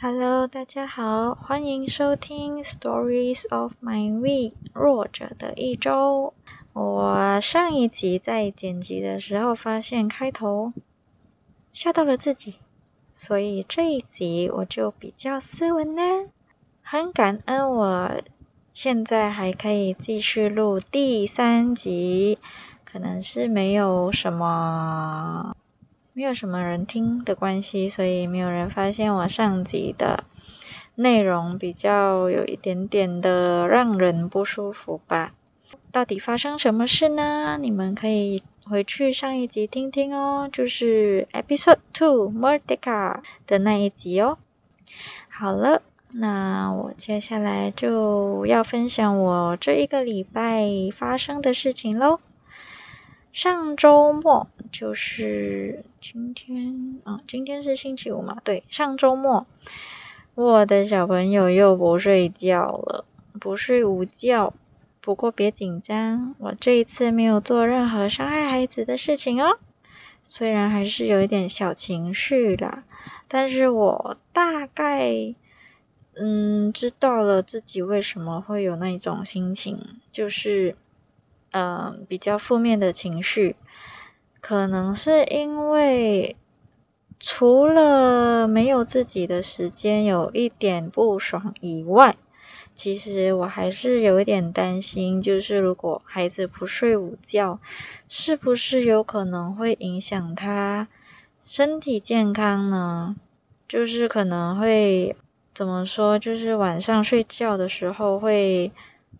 Hello，大家好，欢迎收听《Stories of My Week》弱者的一周。我上一集在剪辑的时候发现开头吓到了自己，所以这一集我就比较斯文呢。很感恩我现在还可以继续录第三集，可能是没有什么。没有什么人听的关系，所以没有人发现我上集的内容比较有一点点的让人不舒服吧？到底发生什么事呢？你们可以回去上一集听听哦，就是 Episode Two Mordecai 的那一集哦。好了，那我接下来就要分享我这一个礼拜发生的事情喽。上周末就是今天啊，今天是星期五嘛？对，上周末我的小朋友又不睡觉了，不睡午觉。不过别紧张，我这一次没有做任何伤害孩子的事情哦。虽然还是有一点小情绪啦，但是我大概嗯知道了自己为什么会有那种心情，就是。嗯，比较负面的情绪，可能是因为除了没有自己的时间有一点不爽以外，其实我还是有一点担心，就是如果孩子不睡午觉，是不是有可能会影响他身体健康呢？就是可能会怎么说，就是晚上睡觉的时候会。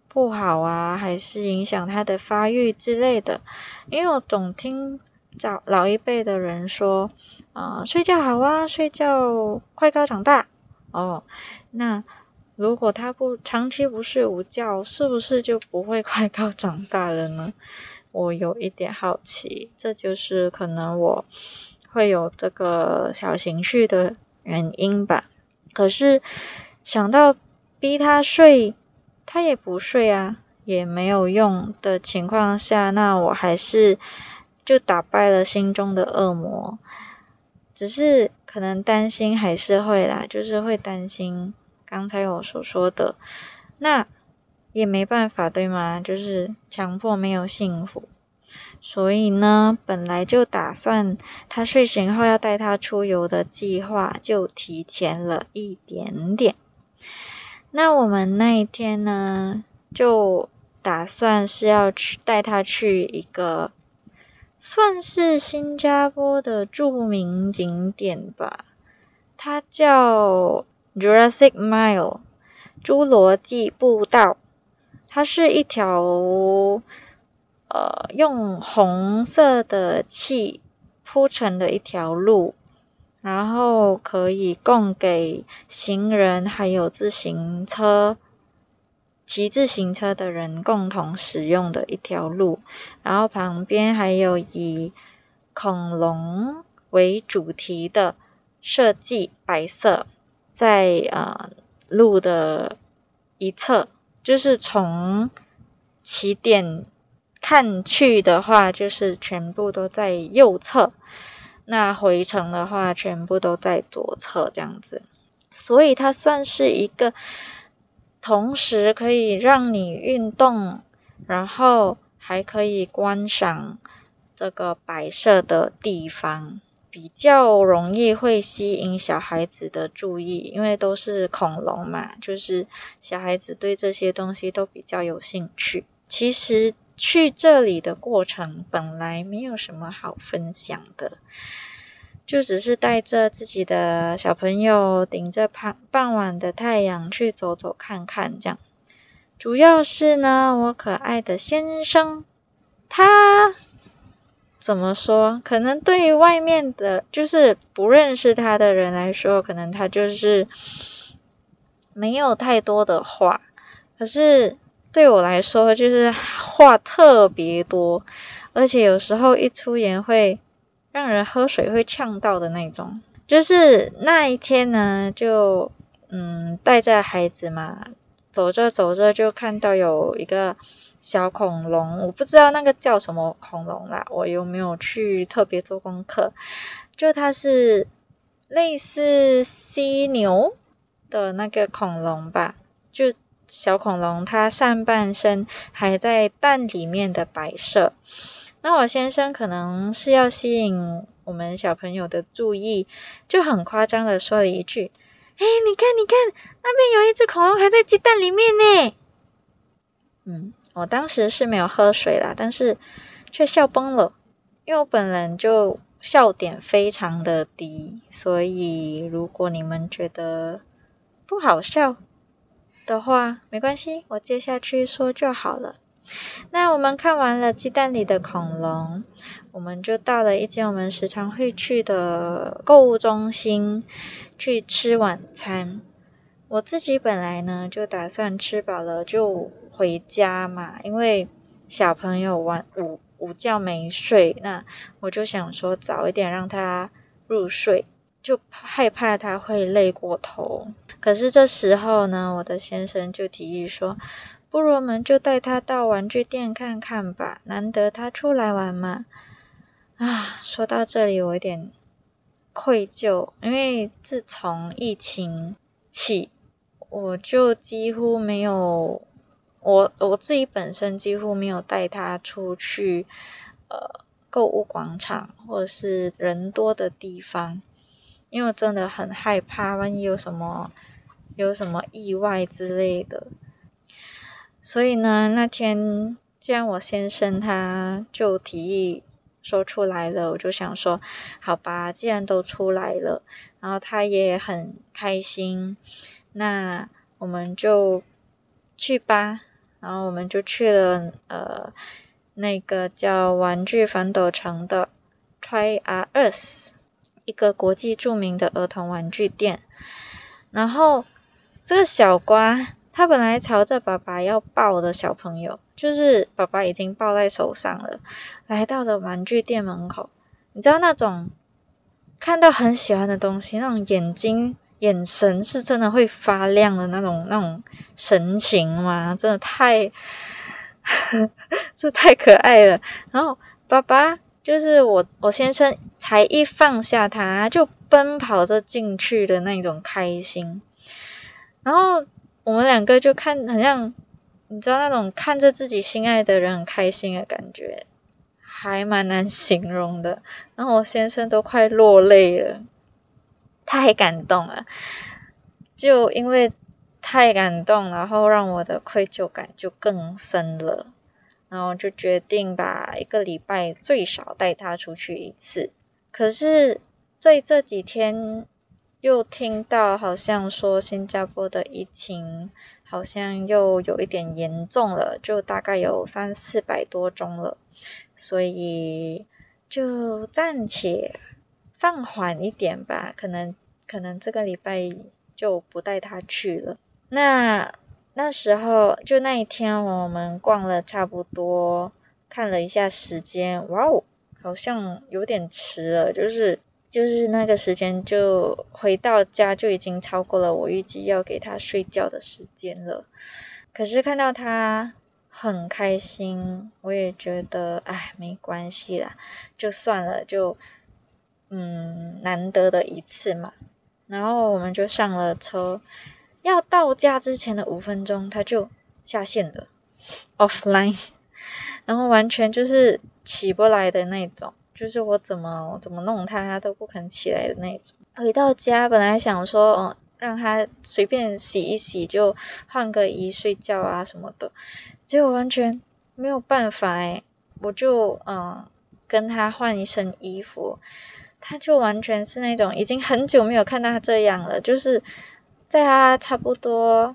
不好啊，还是影响他的发育之类的。因为我总听早老一辈的人说，啊，睡觉好啊，睡觉快高长大。哦，那如果他不长期不睡午觉，是不是就不会快高长大了呢？我有一点好奇，这就是可能我会有这个小情绪的原因吧。可是想到逼他睡。他也不睡啊，也没有用的情况下，那我还是就打败了心中的恶魔。只是可能担心还是会啦，就是会担心刚才我所说的，那也没办法对吗？就是强迫没有幸福，所以呢，本来就打算他睡醒后要带他出游的计划就提前了一点点。那我们那一天呢，就打算是要去带他去一个算是新加坡的著名景点吧，它叫 Jurassic Mile，侏罗纪步道。它是一条呃用红色的漆铺成的一条路。然后可以供给行人还有自行车、骑自行车的人共同使用的一条路。然后旁边还有以恐龙为主题的设计，白色，在呃路的一侧，就是从起点看去的话，就是全部都在右侧。那回程的话，全部都在左侧这样子，所以它算是一个同时可以让你运动，然后还可以观赏这个摆设的地方，比较容易会吸引小孩子的注意，因为都是恐龙嘛，就是小孩子对这些东西都比较有兴趣。其实。去这里的过程本来没有什么好分享的，就只是带着自己的小朋友，顶着傍傍晚的太阳去走走看看，这样。主要是呢，我可爱的先生，他怎么说？可能对于外面的，就是不认识他的人来说，可能他就是没有太多的话，可是。对我来说，就是话特别多，而且有时候一出言会让人喝水会呛到的那种。就是那一天呢，就嗯带着孩子嘛，走着走着就看到有一个小恐龙，我不知道那个叫什么恐龙啦，我又没有去特别做功课？就它是类似犀牛的那个恐龙吧，就小恐龙，它上半身还在蛋里面的白色。那我先生可能是要吸引我们小朋友的注意，就很夸张的说了一句：“哎，你看，你看，那边有一只恐龙还在鸡蛋里面呢。”嗯，我当时是没有喝水啦，但是却笑崩了，因为我本人就笑点非常的低，所以如果你们觉得不好笑的话，没关系，我接下去说就好了。那我们看完了鸡蛋里的恐龙，我们就到了一间我们时常会去的购物中心去吃晚餐。我自己本来呢就打算吃饱了就回家嘛，因为小朋友晚午午觉没睡，那我就想说早一点让他入睡，就害怕他会累过头。可是这时候呢，我的先生就提议说。不如我们就带他到玩具店看看吧，难得他出来玩嘛。啊，说到这里我有点愧疚，因为自从疫情起，我就几乎没有我我自己本身几乎没有带他出去呃购物广场或者是人多的地方，因为我真的很害怕，万一有什么有什么意外之类的。所以呢，那天既然我先生他就提议说出来了，我就想说，好吧，既然都出来了，然后他也很开心，那我们就去吧。然后我们就去了呃那个叫玩具反斗城的 Try Us，一个国际著名的儿童玩具店。然后这个小瓜。他本来朝着爸爸要抱的小朋友，就是爸爸已经抱在手上了，来到了玩具店门口。你知道那种看到很喜欢的东西，那种眼睛眼神是真的会发亮的那种那种神情吗？真的太，这太可爱了。然后爸爸就是我，我先生才一放下他，就奔跑着进去的那种开心，然后。我们两个就看，好像你知道那种看着自己心爱的人很开心的感觉，还蛮难形容的。然后我先生都快落泪了，太感动了。就因为太感动，然后让我的愧疚感就更深了。然后就决定把一个礼拜最少带他出去一次。可是在这几天。又听到好像说新加坡的疫情好像又有一点严重了，就大概有三四百多宗了，所以就暂且放缓一点吧，可能可能这个礼拜就不带他去了。那那时候就那一天我们逛了差不多，看了一下时间，哇哦，好像有点迟了，就是。就是那个时间，就回到家就已经超过了我预计要给他睡觉的时间了。可是看到他很开心，我也觉得哎，没关系啦，就算了，就嗯，难得的一次嘛。然后我们就上了车，要到家之前的五分钟，他就下线了，offline，然后完全就是起不来的那种。就是我怎么怎么弄他，他都不肯起来的那种。回到家，本来想说，嗯，让他随便洗一洗，就换个衣睡觉啊什么的，结果完全没有办法哎。我就嗯跟他换一身衣服，他就完全是那种已经很久没有看到他这样了。就是在他差不多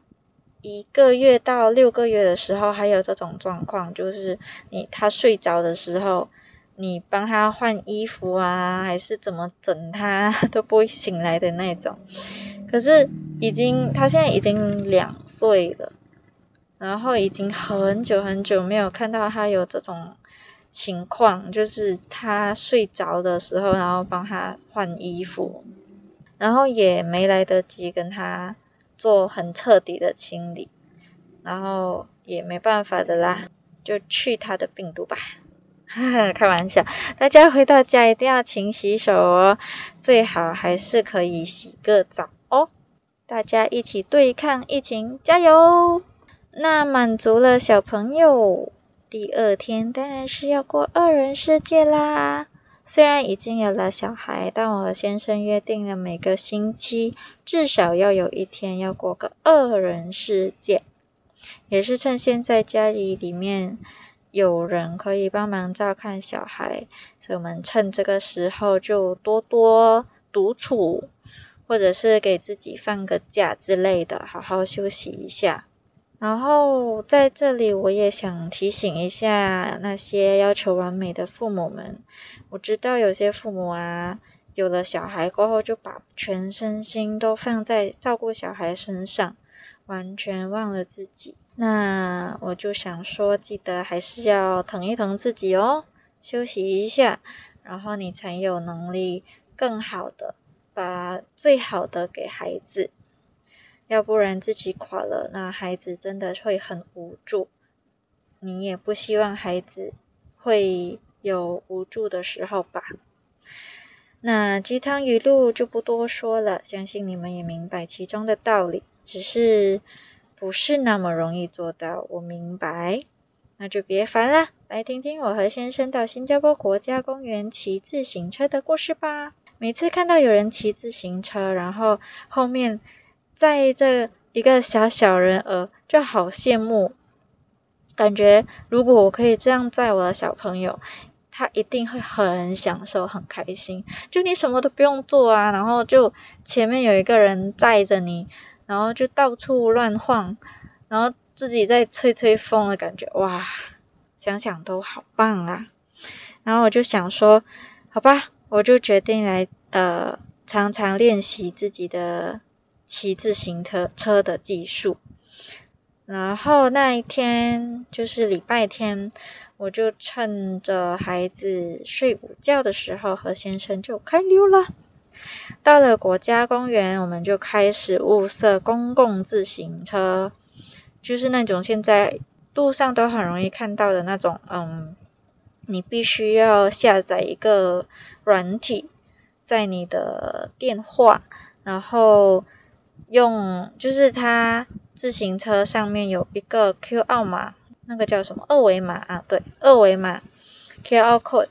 一个月到六个月的时候，还有这种状况，就是你他睡着的时候。你帮他换衣服啊，还是怎么整他 都不会醒来的那种。可是已经他现在已经两岁了，然后已经很久很久没有看到他有这种情况，就是他睡着的时候，然后帮他换衣服，然后也没来得及跟他做很彻底的清理，然后也没办法的啦，就去他的病毒吧。开玩笑，大家回到家一定要勤洗手哦，最好还是可以洗个澡哦。大家一起对抗疫情，加油！那满足了小朋友，第二天当然是要过二人世界啦。虽然已经有了小孩，但我和先生约定了每个星期至少要有一天要过个二人世界，也是趁现在家里里面有人可以帮忙照看小孩，所以我们趁这个时候就多多独处。或者是给自己放个假之类的，好好休息一下。然后在这里，我也想提醒一下那些要求完美的父母们。我知道有些父母啊，有了小孩过后，就把全身心都放在照顾小孩身上，完全忘了自己。那我就想说，记得还是要疼一疼自己哦，休息一下，然后你才有能力更好的。把最好的给孩子，要不然自己垮了，那孩子真的会很无助。你也不希望孩子会有无助的时候吧？那鸡汤语录就不多说了，相信你们也明白其中的道理，只是不是那么容易做到。我明白，那就别烦了，来听听我和先生到新加坡国家公园骑自行车的故事吧。每次看到有人骑自行车，然后后面载这一个小小人儿，就好羡慕。感觉如果我可以这样载我的小朋友，他一定会很享受、很开心。就你什么都不用做啊，然后就前面有一个人载着你，然后就到处乱晃，然后自己在吹吹风的感觉，哇，想想都好棒啊！然后我就想说，好吧。我就决定来，呃，常常练习自己的骑自行车车的技术。然后那一天就是礼拜天，我就趁着孩子睡午觉的时候，和先生就开溜了。到了国家公园，我们就开始物色公共自行车，就是那种现在路上都很容易看到的那种，嗯。你必须要下载一个软体，在你的电话，然后用就是它自行车上面有一个 QR 码，那个叫什么二维码啊？对，二维码 QR code，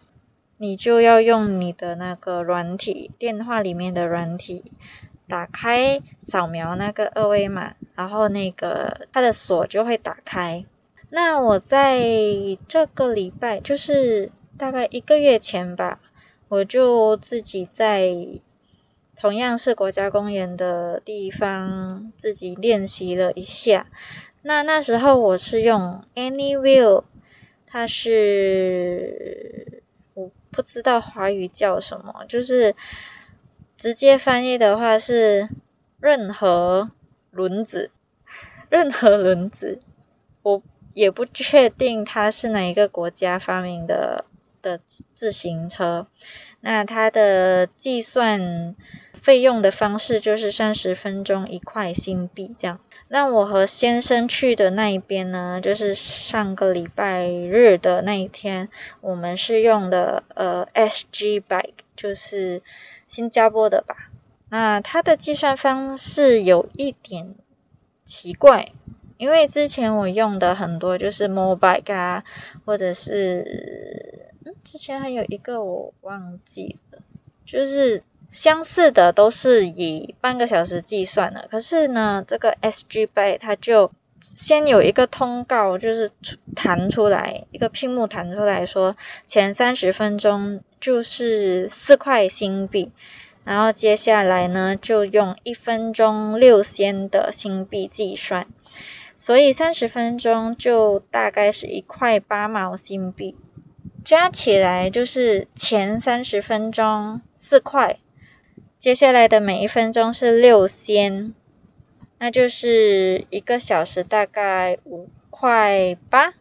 你就要用你的那个软体，电话里面的软体打开，扫描那个二维码，然后那个它的锁就会打开。那我在这个礼拜，就是大概一个月前吧，我就自己在同样是国家公园的地方自己练习了一下。那那时候我是用 Anywheel，它是我不知道华语叫什么，就是直接翻译的话是任何轮子，任何轮子，我。也不确定它是哪一个国家发明的的自行车。那它的计算费用的方式就是三十分钟一块新币这样。那我和先生去的那一边呢，就是上个礼拜日的那一天，我们是用的呃 SG Bike，就是新加坡的吧。那它的计算方式有一点奇怪。因为之前我用的很多就是 Mobike 啊，或者是嗯，之前还有一个我忘记了，就是相似的都是以半个小时计算的。可是呢，这个 SG Bike 它就先有一个通告，就是弹出来一个屏幕弹出来说，前三十分钟就是四块新币，然后接下来呢就用一分钟六仙的新币计算。所以三十分钟就大概是一块八毛新币，加起来就是前三十分钟四块，接下来的每一分钟是六仙，那就是一个小时大概五块八，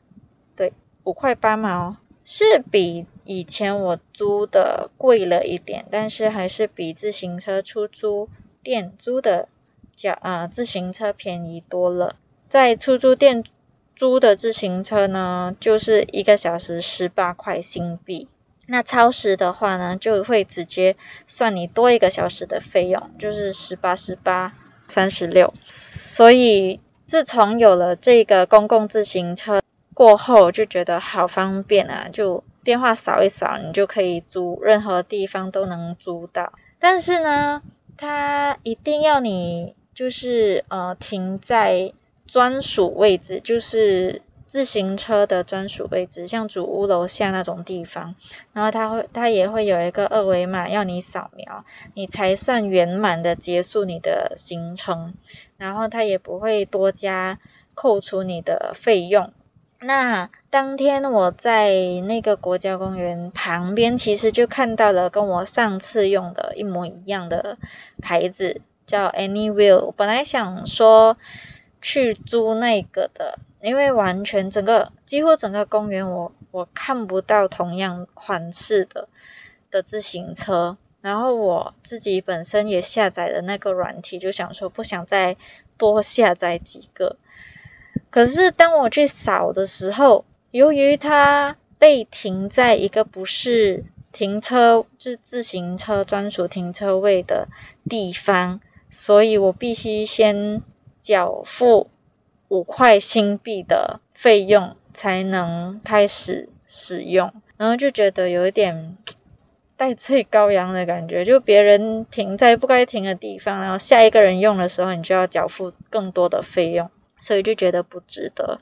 对，五块八毛是比以前我租的贵了一点，但是还是比自行车出租店租的价啊自行车便宜多了。在出租店租的自行车呢，就是一个小时十八块新币。那超时的话呢，就会直接算你多一个小时的费用，就是十八十八，三十六。所以自从有了这个公共自行车过后，就觉得好方便啊！就电话扫一扫，你就可以租，任何地方都能租到。但是呢，它一定要你就是呃停在专属位置，就是。自行车的专属位置，像主屋楼下那种地方，然后它会，它也会有一个二维码要你扫描，你才算圆满的结束你的行程，然后它也不会多加扣除你的费用。那当天我在那个国家公园旁边，其实就看到了跟我上次用的一模一样的牌子，叫 Anywhere。本来想说去租那个的。因为完全整个几乎整个公园，我我看不到同样款式的的自行车。然后我自己本身也下载了那个软体，就想说不想再多下载几个。可是当我去扫的时候，由于它被停在一个不是停车，就是自行车专属停车位的地方，所以我必须先缴付。五块新币的费用才能开始使用，然后就觉得有一点代罪羔羊的感觉，就别人停在不该停的地方，然后下一个人用的时候，你就要缴付更多的费用，所以就觉得不值得，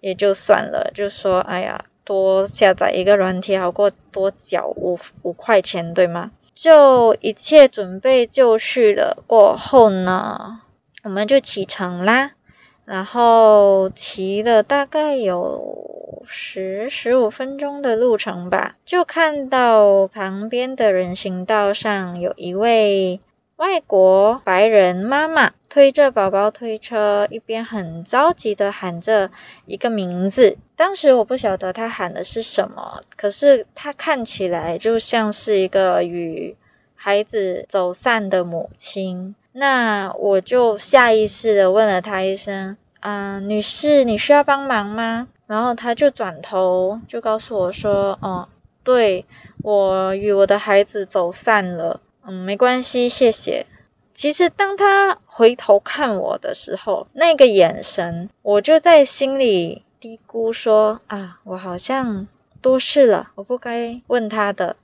也就算了，就说哎呀，多下载一个软体好过多缴五五块钱，对吗？就一切准备就绪了过后呢，我们就启程啦。然后骑了大概有十十五分钟的路程吧，就看到旁边的人行道上有一位外国白人妈妈推着宝宝推车，一边很着急的喊着一个名字。当时我不晓得她喊的是什么，可是她看起来就像是一个与孩子走散的母亲。那我就下意识的问了他一声：“嗯，女士，你需要帮忙吗？”然后他就转头就告诉我说：“哦，对我与我的孩子走散了。嗯，没关系，谢谢。”其实当他回头看我的时候，那个眼神，我就在心里嘀咕说：“啊，我好像多事了，我不该问他的。”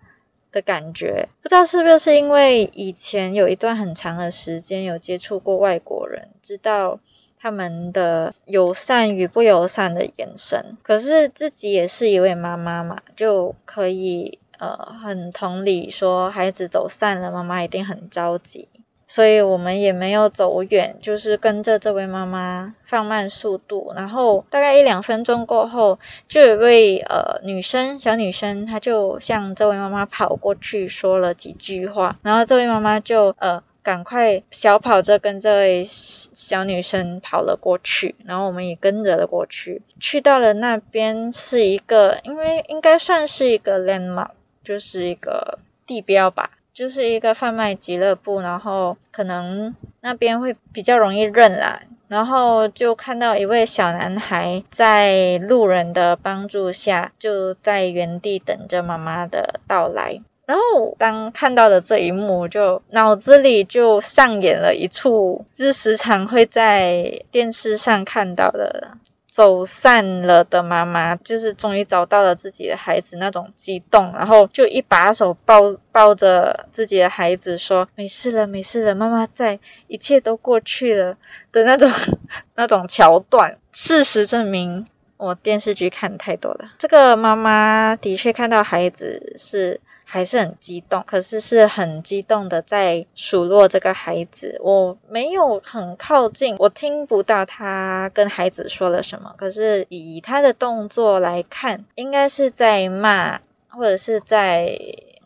的感觉，不知道是不是因为以前有一段很长的时间有接触过外国人，知道他们的友善与不友善的眼神。可是自己也是一位妈妈嘛，就可以呃很同理说，孩子走散了，妈妈一定很着急。所以我们也没有走远，就是跟着这位妈妈放慢速度，然后大概一两分钟过后，就有位呃女生，小女生，她就向这位妈妈跑过去说了几句话，然后这位妈妈就呃赶快小跑着跟这位小女生跑了过去，然后我们也跟着了过去，去到了那边是一个，因为应该算是一个 landmark，就是一个地标吧。就是一个贩卖俱乐部，然后可能那边会比较容易认啦。然后就看到一位小男孩在路人的帮助下，就在原地等着妈妈的到来。然后当看到的这一幕，就脑子里就上演了一处，就是时常会在电视上看到的。走散了的妈妈，就是终于找到了自己的孩子，那种激动，然后就一把手抱抱着自己的孩子，说：“没事了，没事了，妈妈在，一切都过去了。”的那种 那种桥段。事实证明，我电视剧看太多了。这个妈妈的确看到孩子是。还是很激动，可是是很激动的在数落这个孩子。我没有很靠近，我听不到他跟孩子说了什么。可是以他的动作来看，应该是在骂或者是在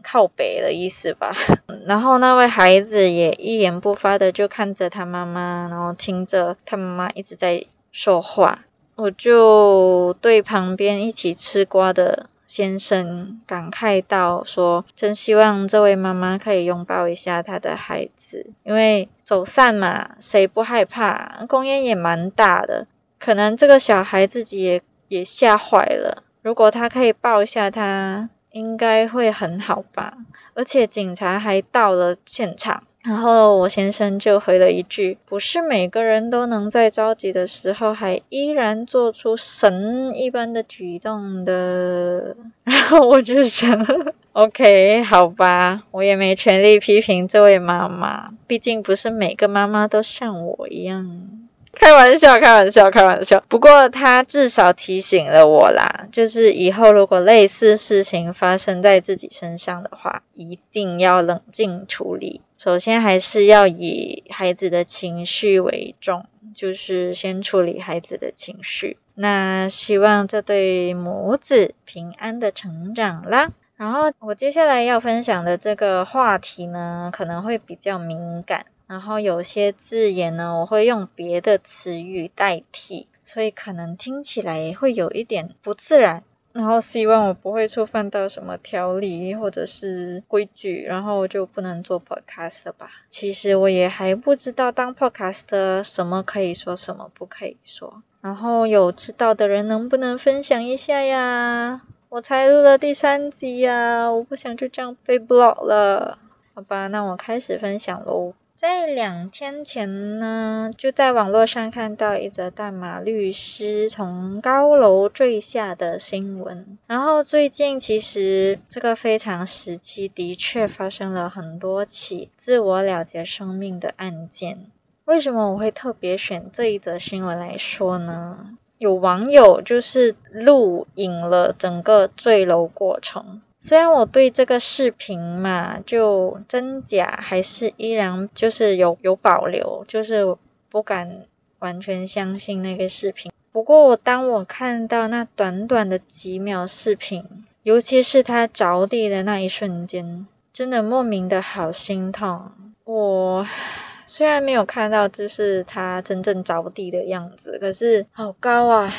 靠北的意思吧。然后那位孩子也一言不发的就看着他妈妈，然后听着他妈妈一直在说话。我就对旁边一起吃瓜的。先生感慨道：“说真希望这位妈妈可以拥抱一下她的孩子，因为走散嘛，谁不害怕？公园也蛮大的，可能这个小孩自己也也吓坏了。如果他可以抱一下他，应该会很好吧。而且警察还到了现场，然后我先生就回了一句：“不是每个人都能在着急的时候还依然做出神一般的举动的。”然后我就想，OK，好吧，我也没权利批评这位妈妈，毕竟不是每个妈妈都像我一样。开玩笑，开玩笑，开玩笑。不过他至少提醒了我啦，就是以后如果类似事情发生在自己身上的话，一定要冷静处理。首先还是要以孩子的情绪为重，就是先处理孩子的情绪。那希望这对母子平安的成长啦。然后我接下来要分享的这个话题呢，可能会比较敏感。然后有些字眼呢，我会用别的词语代替，所以可能听起来会有一点不自然。然后希望我不会触犯到什么条例或者是规矩，然后就不能做 podcast 了吧？其实我也还不知道当 podcast 什么可以说，什么不可以说。然后有知道的人能不能分享一下呀？我才录了第三集呀，我不想就这样被 block 了。好吧，那我开始分享喽。在两天前呢，就在网络上看到一则大马律师从高楼坠下的新闻。然后最近其实这个非常时期，的确发生了很多起自我了结生命的案件。为什么我会特别选这一则新闻来说呢？有网友就是录影了整个坠楼过程。虽然我对这个视频嘛，就真假还是依然就是有有保留，就是不敢完全相信那个视频。不过我当我看到那短短的几秒视频，尤其是他着地的那一瞬间，真的莫名的好心痛。我虽然没有看到就是他真正着地的样子，可是好高啊，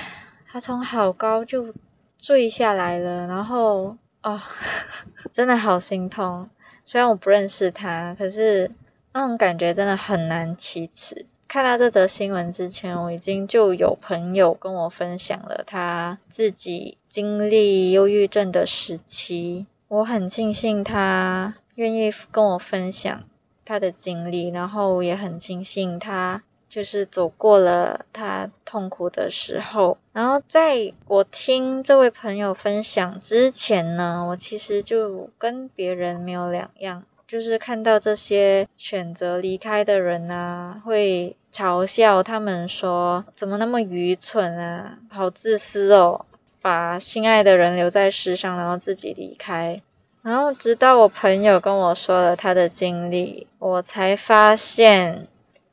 他从好高就坠下来了，然后。哦，真的好心痛。虽然我不认识他，可是那种感觉真的很难启齿。看到这则新闻之前，我已经就有朋友跟我分享了他自己经历忧郁症的时期。我很庆幸他愿意跟我分享他的经历，然后也很庆幸他。就是走过了他痛苦的时候，然后在我听这位朋友分享之前呢，我其实就跟别人没有两样，就是看到这些选择离开的人啊，会嘲笑他们说怎么那么愚蠢啊，好自私哦，把心爱的人留在世上，然后自己离开。然后直到我朋友跟我说了他的经历，我才发现。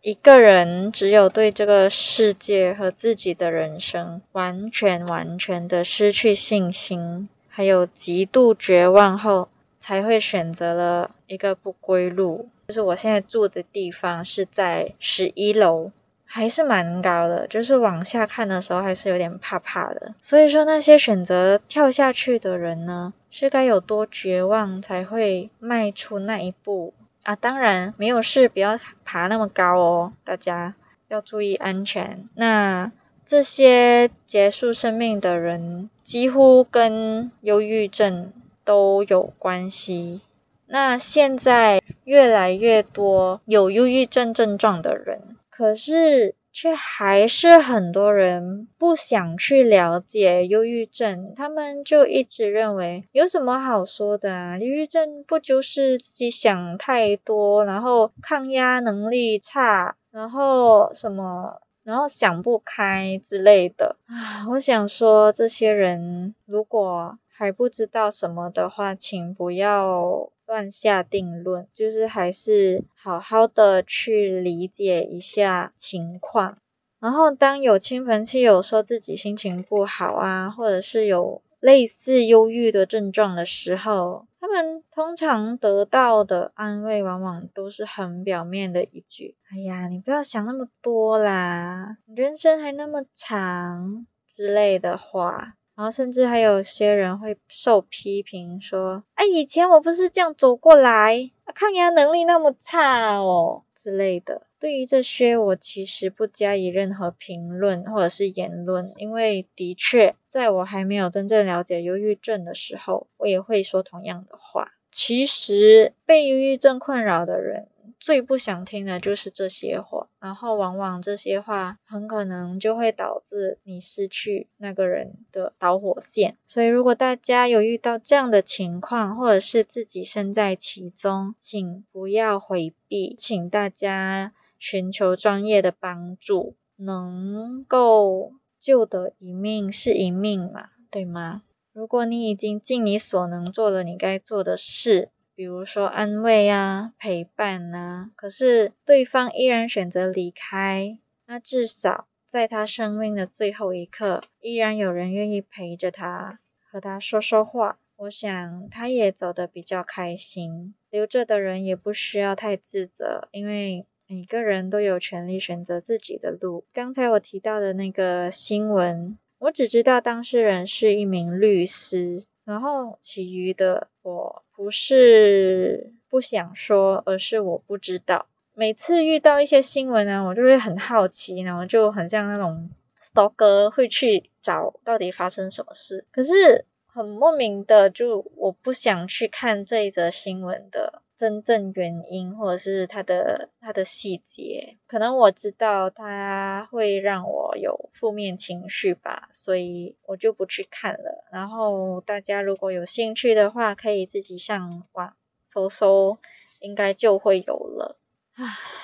一个人只有对这个世界和自己的人生完全完全的失去信心，还有极度绝望后，才会选择了一个不归路。就是我现在住的地方是在十一楼，还是蛮高的，就是往下看的时候还是有点怕怕的。所以说，那些选择跳下去的人呢，是该有多绝望才会迈出那一步？啊，当然没有事，不要爬那么高哦，大家要注意安全。那这些结束生命的人，几乎跟忧郁症都有关系。那现在越来越多有忧郁症症状的人，可是。却还是很多人不想去了解忧郁症，他们就一直认为有什么好说的啊？忧郁症不就是自己想太多，然后抗压能力差，然后什么，然后想不开之类的啊？我想说，这些人如果还不知道什么的话，请不要。乱下定论，就是还是好好的去理解一下情况。然后，当有亲朋戚友说自己心情不好啊，或者是有类似忧郁的症状的时候，他们通常得到的安慰，往往都是很表面的一句：“哎呀，你不要想那么多啦，人生还那么长”之类的话。然后甚至还有些人会受批评说：“哎，以前我不是这样走过来，抗压能力那么差哦之类的。”对于这些，我其实不加以任何评论或者是言论，因为的确，在我还没有真正了解忧郁症的时候，我也会说同样的话。其实被忧郁症困扰的人。最不想听的就是这些话，然后往往这些话很可能就会导致你失去那个人的导火线。所以，如果大家有遇到这样的情况，或者是自己身在其中，请不要回避，请大家寻求专业的帮助，能够救得一命是一命嘛，对吗？如果你已经尽你所能做了你该做的事。比如说安慰啊、陪伴啊，可是对方依然选择离开，那至少在他生命的最后一刻，依然有人愿意陪着他，和他说说话。我想他也走得比较开心。留着的人也不需要太自责，因为每个人都有权利选择自己的路。刚才我提到的那个新闻，我只知道当事人是一名律师。然后其余的我不是不想说，而是我不知道。每次遇到一些新闻呢，我就会很好奇，然后就很像那种 stalker 会去找到底发生什么事。可是很莫名的，就我不想去看这一则新闻的。真正原因，或者是它的它的细节，可能我知道它会让我有负面情绪吧，所以我就不去看了。然后大家如果有兴趣的话，可以自己上网搜搜，应该就会有了。啊，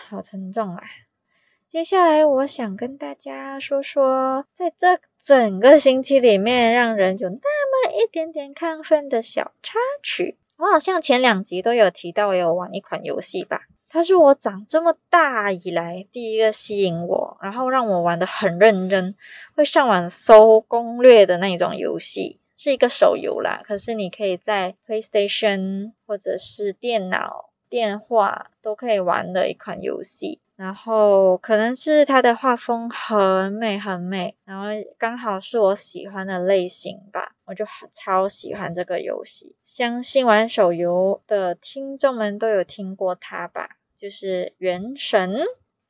好沉重啊！接下来我想跟大家说说，在这整个星期里面，让人有那么一点点亢奋的小插曲。我好像前两集都有提到，有玩一款游戏吧。它是我长这么大以来第一个吸引我，然后让我玩的很认真，会上网搜攻略的那种游戏，是一个手游啦。可是你可以在 PlayStation 或者是电脑、电话都可以玩的一款游戏。然后可能是它的画风很美很美，然后刚好是我喜欢的类型吧，我就超喜欢这个游戏。相信玩手游的听众们都有听过它吧？就是《原神》，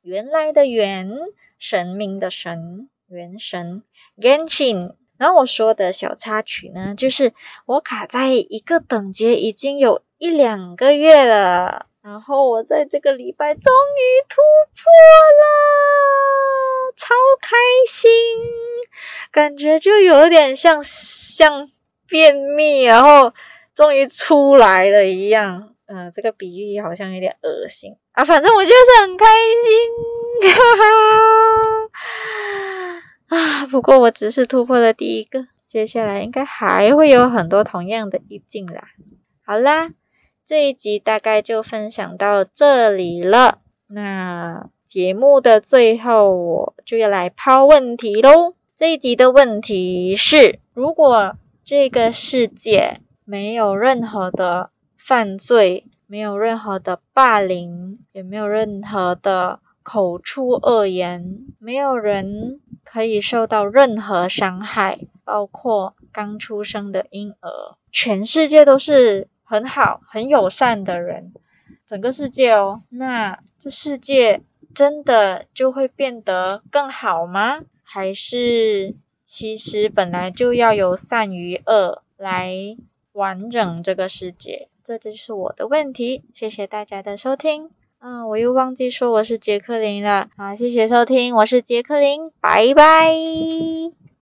原来的原，神明的神，原神 Genshin。然后我说的小插曲呢，就是我卡在一个等级已经有一两个月了。然后我在这个礼拜终于突破了，超开心，感觉就有点像像便秘，然后终于出来了一样。嗯，这个比喻好像有点恶心啊，反正我就是很开心，哈哈。啊，不过我只是突破了第一个，接下来应该还会有很多同样的意境啦。好啦。这一集大概就分享到这里了。那节目的最后，我就要来抛问题喽。这一集的问题是：如果这个世界没有任何的犯罪，没有任何的霸凌，也没有任何的口出恶言，没有人可以受到任何伤害，包括刚出生的婴儿，全世界都是。很好，很友善的人，整个世界哦，那这世界真的就会变得更好吗？还是其实本来就要有善与恶来完整这个世界？这就是我的问题。谢谢大家的收听。嗯，我又忘记说我是杰克林了。好，谢谢收听，我是杰克林，拜拜。